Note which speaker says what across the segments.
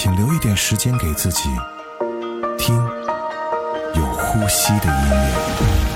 Speaker 1: 请留一点时间给自己，听有呼吸的音乐。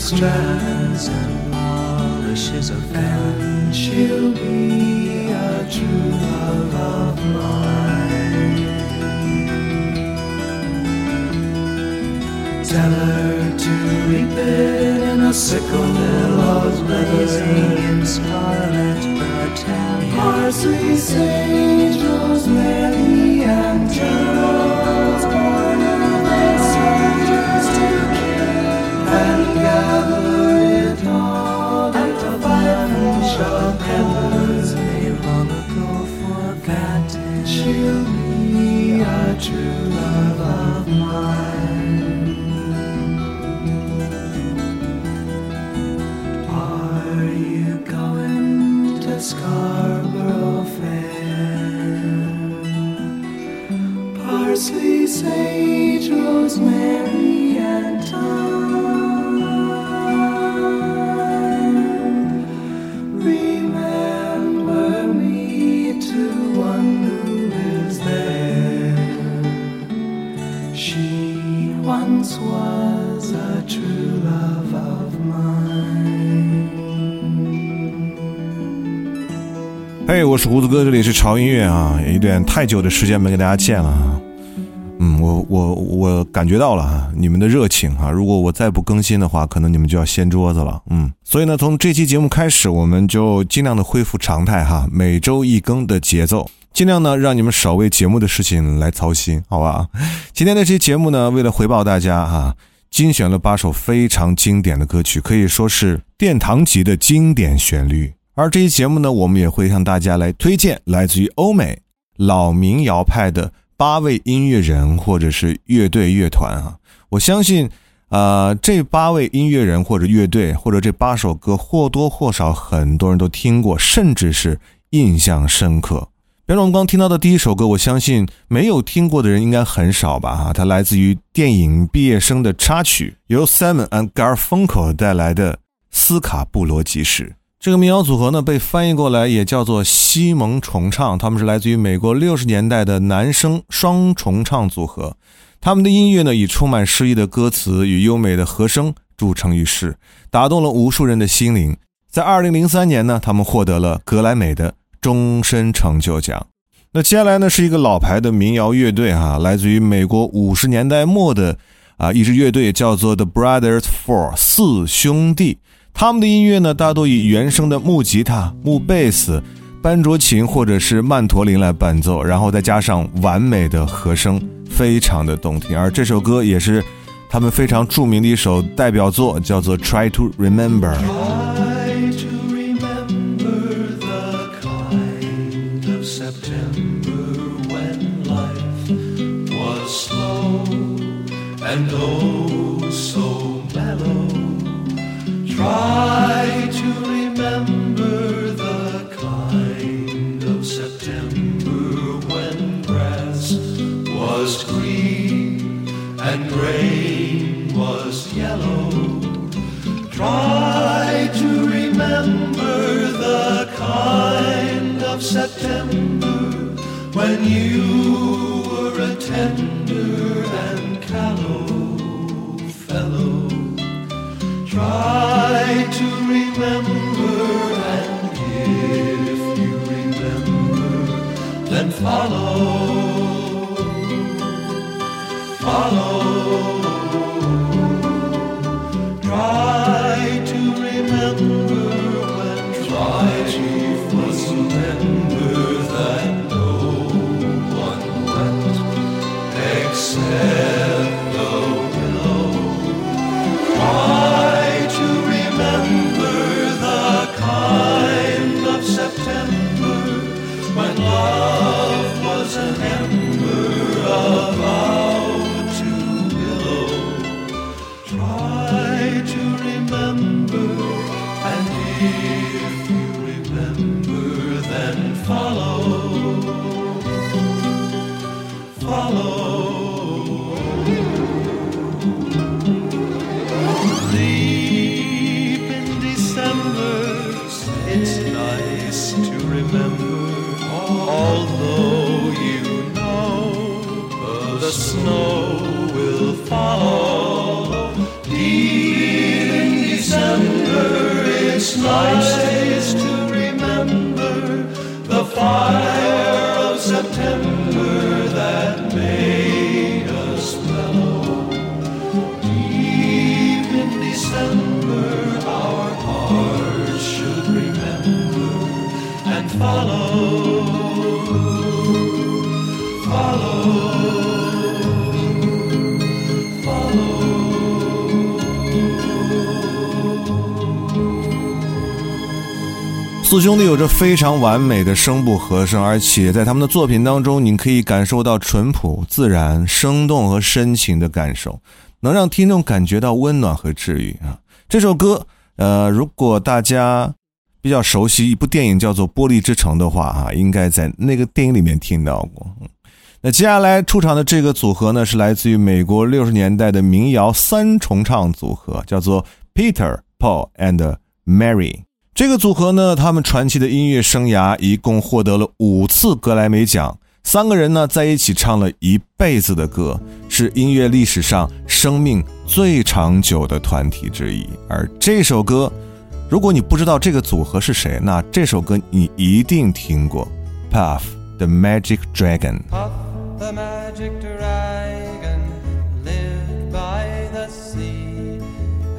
Speaker 2: Strands and polishes a fan. She'll be a true love of mine. Tell her to reap it in a sickle, billows blazing in scarlet battalion. Parsley, sage, rosemary, and geraniums, true
Speaker 3: 胡子哥，这里是潮音乐啊，有一段太久的时间没跟大家见了。嗯，我我我感觉到了啊，你们的热情啊，如果我再不更新的话，可能你们就要掀桌子了。嗯，所以呢，从这期节目开始，我们就尽量的恢复常态哈，每周一更的节奏，尽量呢让你们少为节目的事情来操心，好吧？今天的这期节目呢，为了回报大家哈，精选了八首非常经典的歌曲，可以说是殿堂级的经典旋律。而这期节目呢，我们也会向大家来推荐来自于欧美老民谣派的八位音乐人或者是乐队乐团啊。我相信，呃，这八位音乐人或者乐队或者这八首歌或多或少很多人都听过，甚至是印象深刻。比如我们刚听到的第一首歌，我相信没有听过的人应该很少吧？哈，它来自于电影《毕业生》的插曲，由 Simon and Garfunkel 带来的《斯卡布罗集市》。这个民谣组合呢，被翻译过来也叫做西蒙重唱，他们是来自于美国六十年代的男声双重唱组合。他们的音乐呢，以充满诗意的歌词与优美的和声著称于世，打动了无数人的心灵。在二零零三年呢，他们获得了格莱美的终身成就奖。那接下来呢，是一个老牌的民谣乐队哈，来自于美国五十年代末的啊一支乐队，叫做 The Brothers Four 四兄弟。他们的音乐呢，大多以原声的木吉他、木贝斯、班卓琴或者是曼陀林来伴奏，然后再加上完美的和声，非常的动听。而这首歌也是他们非常著名的一首代表作，叫做《Try to Remember》。
Speaker 2: Try to Try to remember the kind of September when grass was green and rain was yellow. Try to remember the kind of September when you Try to remember, and if you remember, then follow. Love was an ember about it's nice to remember the fire
Speaker 3: 四兄弟有着非常完美的声部和声，而且在他们的作品当中，你可以感受到淳朴、自然、生动和深情的感受，能让听众感觉到温暖和治愈啊。这首歌，呃，如果大家比较熟悉一部电影叫做《玻璃之城》的话，哈，应该在那个电影里面听到过。那接下来出场的这个组合呢，是来自于美国六十年代的民谣三重唱组合，叫做 Peter、Paul and Mary。这个组合呢，他们传奇的音乐生涯一共获得了五次格莱美奖。三个人呢在一起唱了一辈子的歌，是音乐历史上生命最长久的团体之一。而这首歌，如果你不知道这个组合是谁，那这首歌你一定听过，Puff the Magic Dragon。
Speaker 4: Puff the magic dragon lived by the sea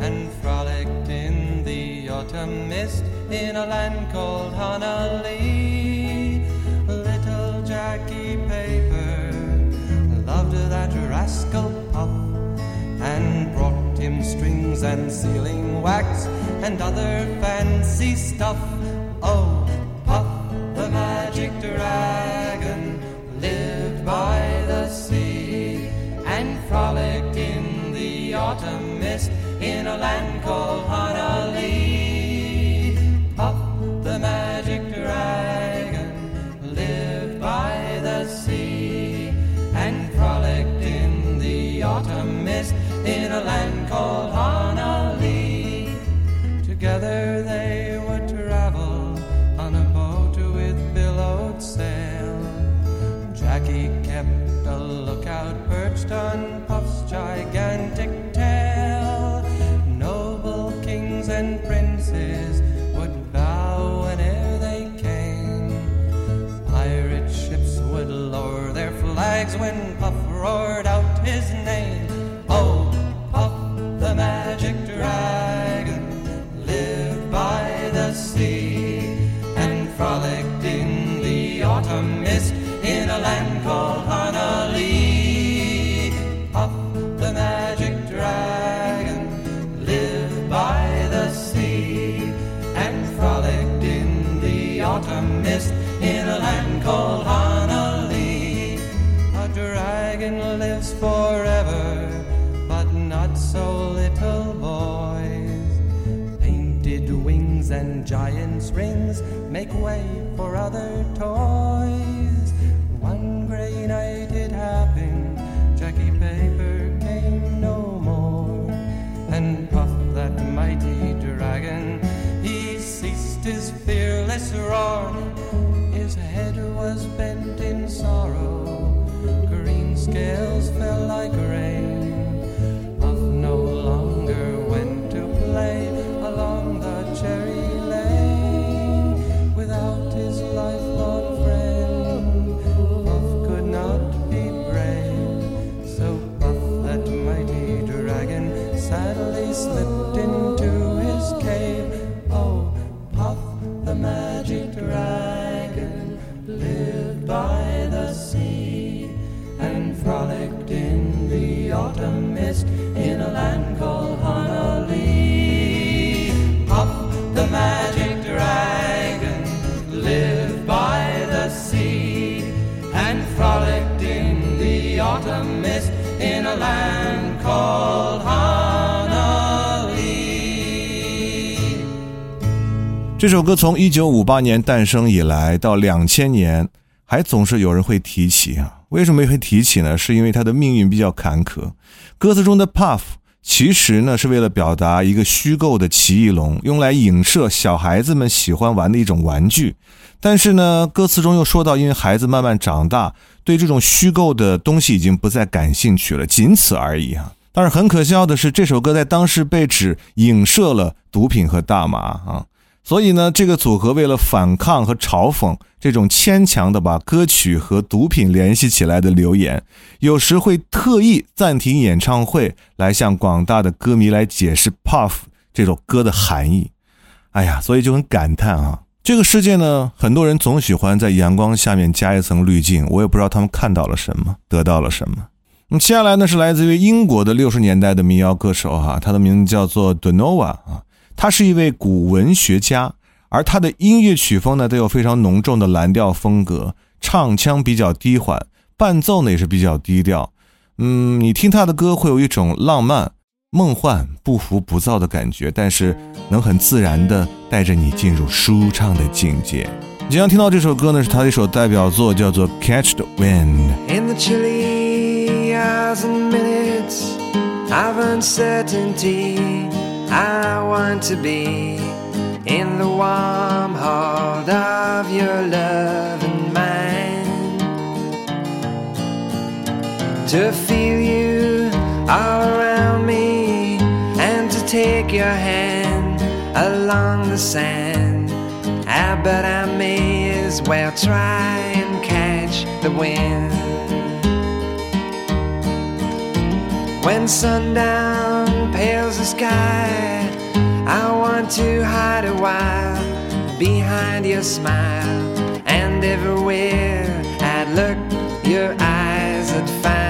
Speaker 4: and frolicked in the autumn in a land called Honolulu. Little Jackie Paper loved that rascal Puff and brought him strings and sealing wax and other fancy stuff. Oh, Puff the magic dragon lived by the sea and frolicked in the autumn mist in a land called Honolulu.
Speaker 3: 从一九五八年诞生以来到两千年，还总是有人会提起啊。为什么会提起呢？是因为他的命运比较坎坷。歌词中的 Puff 其实呢是为了表达一个虚构的奇异龙，用来影射小孩子们喜欢玩的一种玩具。但是呢，歌词中又说到，因为孩子慢慢长大，对这种虚构的东西已经不再感兴趣了，仅此而已啊。但是很可笑的是，这首歌在当时被指影射了毒品和大麻啊。所以呢，这个组合为了反抗和嘲讽这种牵强的把歌曲和毒品联系起来的留言，有时会特意暂停演唱会，来向广大的歌迷来解释《Puff》这首歌的含义。哎呀，所以就很感叹啊，这个世界呢，很多人总喜欢在阳光下面加一层滤镜，我也不知道他们看到了什么，得到了什么。那么接下来呢，是来自于英国的六十年代的民谣歌手哈，他的名字叫做 Donova 啊。他是一位古文学家，而他的音乐曲风呢都有非常浓重的蓝调风格，唱腔比较低缓，伴奏呢也是比较低调。嗯，你听他的歌会有一种浪漫、梦幻、不浮不躁的感觉，但是能很自然的带着你进入舒畅的境界。即将听到这首歌呢，是他的一首代表作，叫做《Catch the Wind》。
Speaker 5: In the chilly avenue uncertainty, I want to be in the warm heart of your love and mine. To feel you all around me and to take your hand along the sand. Ah, but I may as well try and catch the wind. When sundown pales the sky, I want to hide a while behind your smile. And everywhere I'd look, your eyes would find.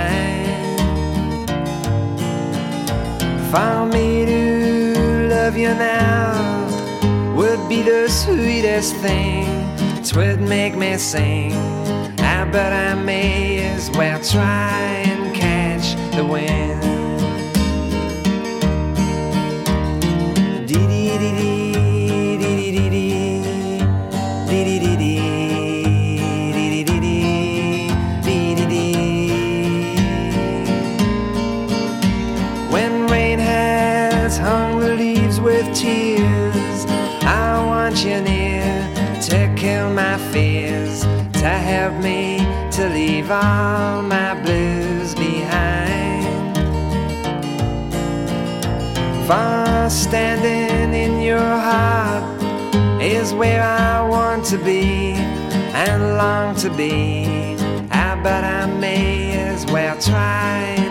Speaker 5: For me to love you now would be the sweetest thing. Twould make me sing. Ah, but I may as well try and catch the wind. I to kill my fears, to help me to leave all my blues behind. For standing in your heart is where I want to be and long to be. Ah, but I may as well try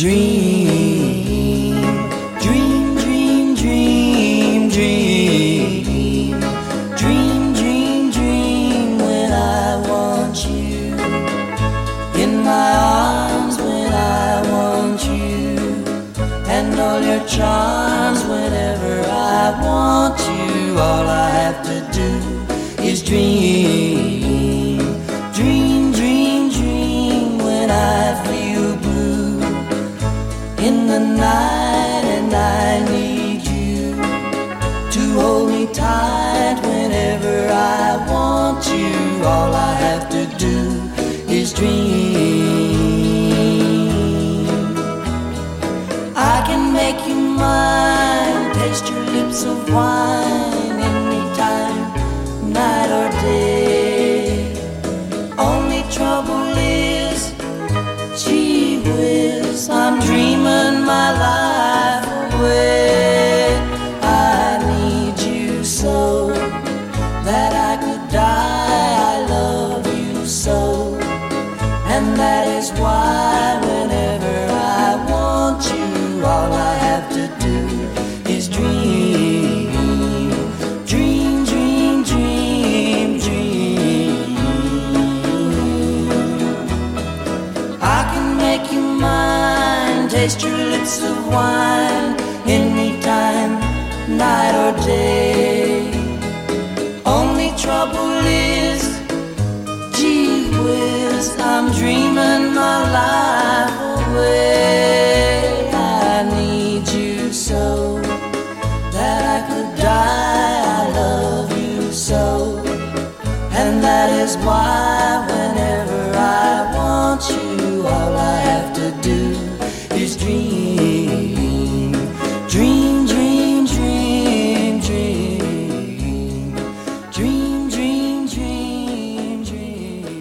Speaker 6: Dream, dream, dream, dream, dream, dream, dream, dream when I want you in my arms when I want you, and all your charms whenever I want you. All I have to do is dream, wine anytime, night or day. Only trouble is, gee whiz, I'm dreaming my life away. I need you so that I could die. I love you so. And that is why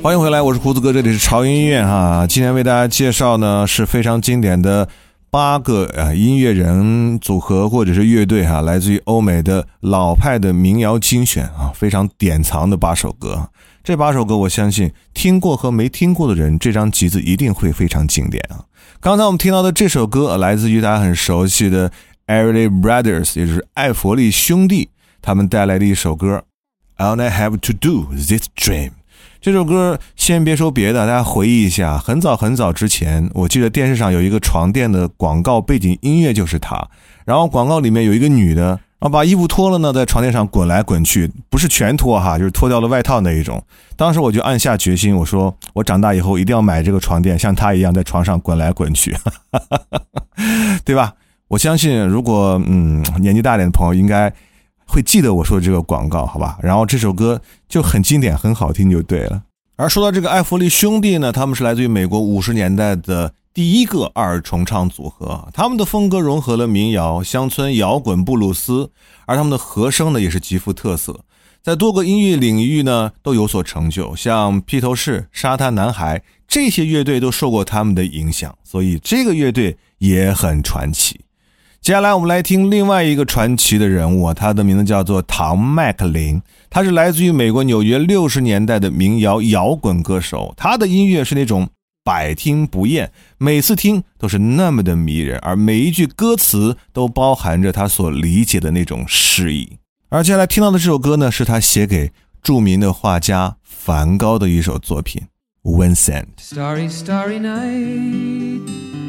Speaker 3: 欢迎回来，我是胡子哥，这里是潮音乐哈。今天为大家介绍呢是非常经典的八个啊音乐人组合或者是乐队哈，来自于欧美的老派的民谣精选啊，非常典藏的八首歌。这八首歌，我相信听过和没听过的人，这张集子一定会非常经典啊。刚才我们听到的这首歌，来自于大家很熟悉的 Everly Brothers，也就是艾弗利兄弟，他们带来的一首歌《All I Have to Do This Dream》。这首歌先别说别的，大家回忆一下，很早很早之前，我记得电视上有一个床垫的广告，背景音乐就是它。然后广告里面有一个女的，然后把衣服脱了呢，在床垫上滚来滚去，不是全脱哈，就是脱掉了外套那一种。当时我就暗下决心，我说我长大以后一定要买这个床垫，像她一样在床上滚来滚去，对吧？我相信，如果嗯年纪大点的朋友应该会记得我说的这个广告，好吧？然后这首歌就很经典，很好听就对了。而说到这个艾弗利兄弟呢，他们是来自于美国五十年代的第一个二重唱组合，他们的风格融合了民谣、乡村摇滚、布鲁斯，而他们的和声呢也是极富特色，在多个音乐领域呢都有所成就，像披头士、沙滩男孩这些乐队都受过他们的影响，所以这个乐队也很传奇。接下来我们来听另外一个传奇的人物，他的名字叫做唐麦克林，他是来自于美国纽约六十年代的民谣摇滚歌手。他的音乐是那种百听不厌，每次听都是那么的迷人，而每一句歌词都包含着他所理解的那种诗意。而接下来听到的这首歌呢，是他写给著名的画家梵高的一首作品《Vincent》。
Speaker 7: Starry, starry night.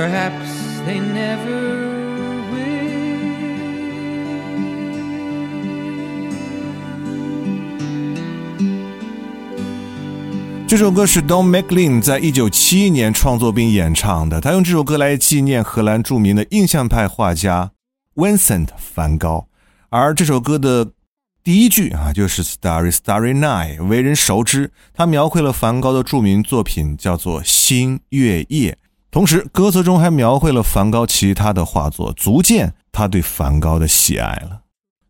Speaker 7: Perhaps they never will.
Speaker 3: 这首歌是 Don McLean 在一九七一年创作并演唱的。他用这首歌来纪念荷兰著名的印象派画家 Vincent 梵高。而这首歌的第一句啊，就是 Starry Starry Night，为人熟知。他描绘了梵高的著名作品，叫做《星月夜》。同时，歌词中还描绘了梵高其他的画作，足见他对梵高的喜爱了。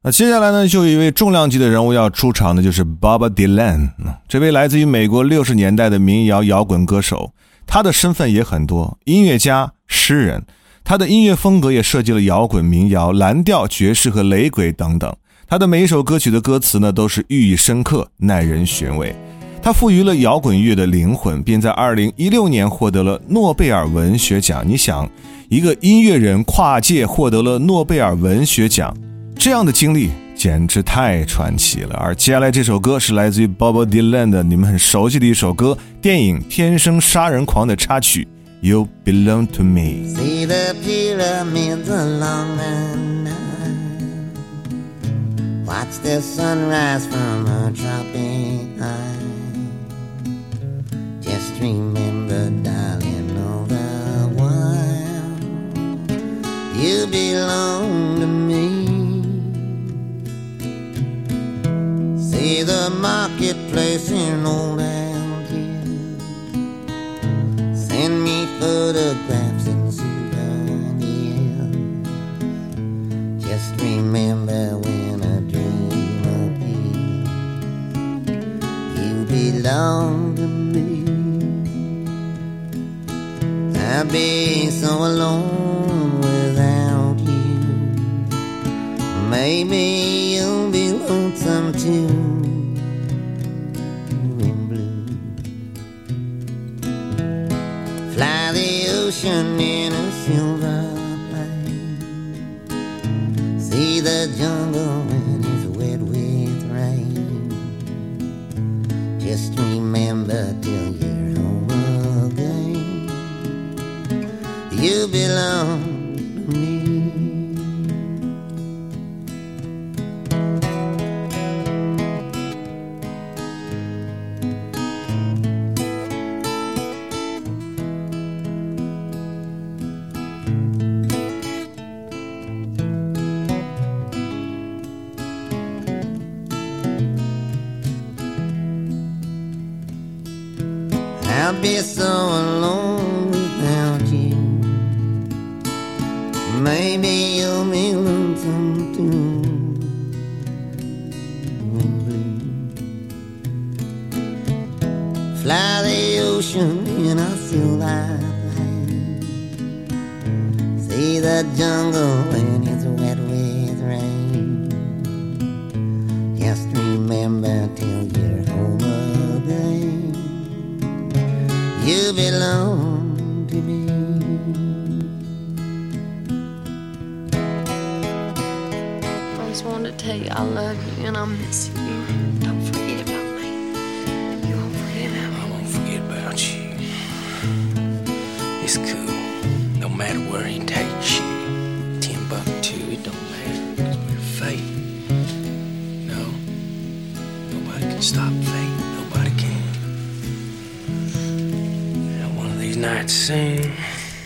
Speaker 3: 那接下来呢，就有一位重量级的人物要出场的，就是 Bob Dylan。这位来自于美国六十年代的民谣摇滚歌手，他的身份也很多：音乐家、诗人。他的音乐风格也涉及了摇滚、民谣、蓝调、爵士和雷鬼等等。他的每一首歌曲的歌词呢，都是寓意深刻、耐人寻味。他赋予了摇滚乐的灵魂，并在二零一六年获得了诺贝尔文学奖。你想，一个音乐人跨界获得了诺贝尔文学奖，这样的经历简直太传奇了。而接下来这首歌是来自于 Bob Dylan 的，你们很熟悉的一首歌，电影《天生杀人狂》的插曲《You Belong to Me》。
Speaker 8: See the pyramids along the Nile. Watch the sunrise from a tropic high. Marketplace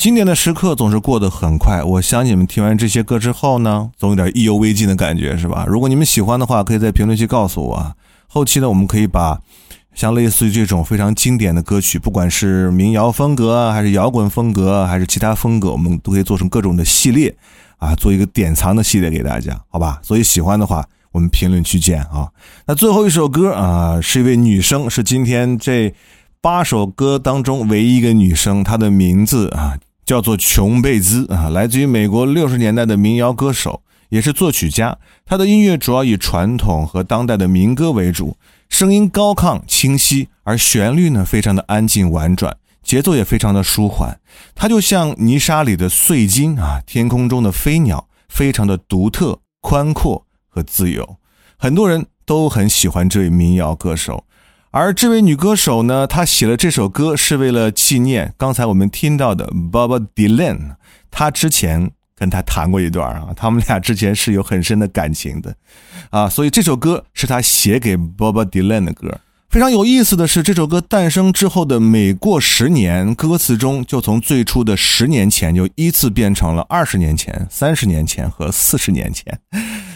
Speaker 3: 经典的时刻总是过得很快，我相信你们听完这些歌之后呢，总有点意犹未尽的感觉，是吧？如果你们喜欢的话，可以在评论区告诉我啊。后期呢，我们可以把像类似于这种非常经典的歌曲，不管是民谣风格啊，还是摇滚风格，还是其他风格，我们都可以做成各种的系列啊，做一个典藏的系列给大家，好吧？所以喜欢的话，我们评论区见啊。那最后一首歌啊，是一位女生，是今天这八首歌当中唯一一个女生，她的名字啊叫做琼贝兹啊，来自于美国六十年代的民谣歌手，也是作曲家。他的音乐主要以传统和当代的民歌为主，声音高亢清晰，而旋律呢非常的安静婉转，节奏也非常的舒缓。它就像泥沙里的碎金啊，天空中的飞鸟，非常的独特、宽阔和自由。很多人都很喜欢这位民谣歌手。而这位女歌手呢，她写了这首歌是为了纪念刚才我们听到的 Bob Dylan。她之前跟他谈过一段啊，他们俩之前是有很深的感情的，啊，所以这首歌是他写给 Bob Dylan 的歌。非常有意思的是，这首歌诞生之后的每过十年，歌词中就从最初的十年前就依次变成了二十年前、三十年前和四十年前。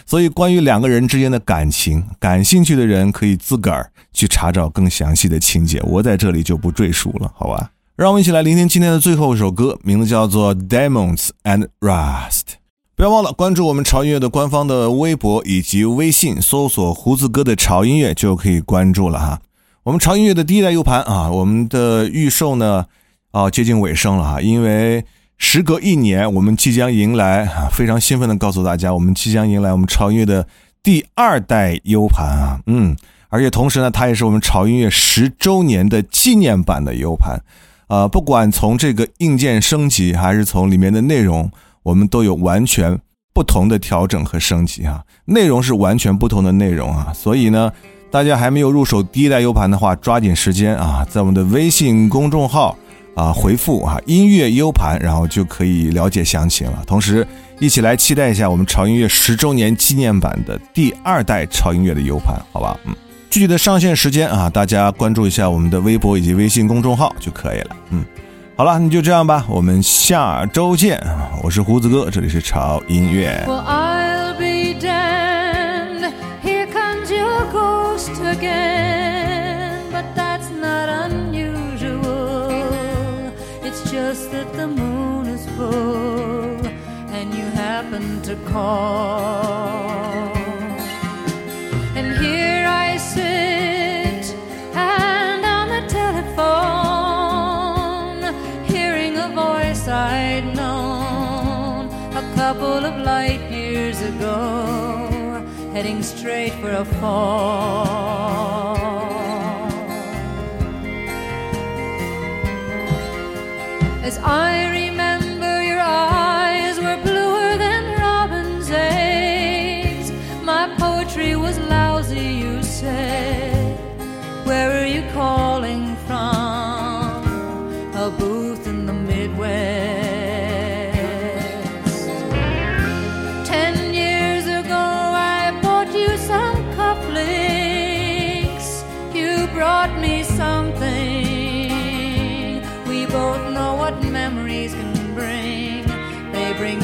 Speaker 3: 所以，关于两个人之间的感情，感兴趣的人可以自个儿去查找更详细的情节，我在这里就不赘述了，好吧？让我们一起来聆听今天的最后一首歌，名字叫做《Diamonds and Rust》。不要忘了关注我们潮音乐的官方的微博以及微信，搜索“胡子哥的潮音乐”就可以关注了哈。我们潮音乐的第一代 U 盘啊，我们的预售呢啊接近尾声了哈，因为时隔一年，我们即将迎来啊，非常兴奋的告诉大家，我们即将迎来我们潮音乐的第二代 U 盘啊，嗯，而且同时呢，它也是我们潮音乐十周年的纪念版的 U 盘，啊，不管从这个硬件升级，还是从里面的内容，我们都有完全不同的调整和升级啊，内容是完全不同的内容啊，所以呢，大家还没有入手第一代 U 盘的话，抓紧时间啊，在我们的微信公众号。啊，回复啊音乐 U 盘，然后就可以了解详情了。同时，一起来期待一下我们潮音乐十周年纪念版的第二代潮音乐的 U 盘，好吧？嗯，具体的上线时间啊，大家关注一下我们的微博以及微信公众号就可以了。嗯，好了，那就这样吧，我们下周见。我是胡子哥，这里是潮音乐。
Speaker 9: Well, I'll And here I sit, and on the telephone, hearing a voice I'd known a couple of light years ago, heading straight for a fall. As I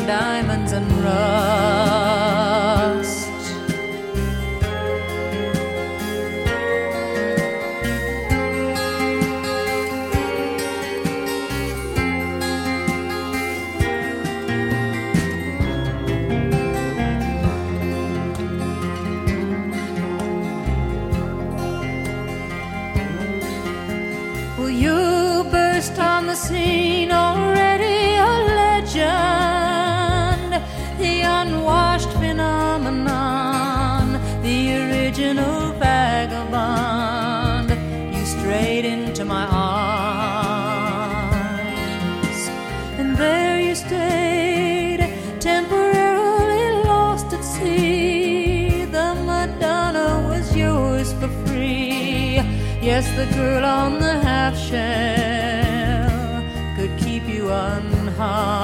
Speaker 9: Diamonds and rust. Will you burst on the scene the girl on the half shell could keep you unharmed.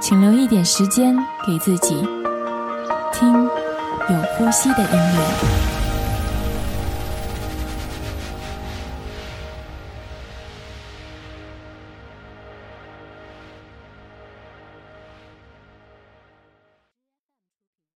Speaker 10: 请留一点时间给自己，听有呼吸的音乐。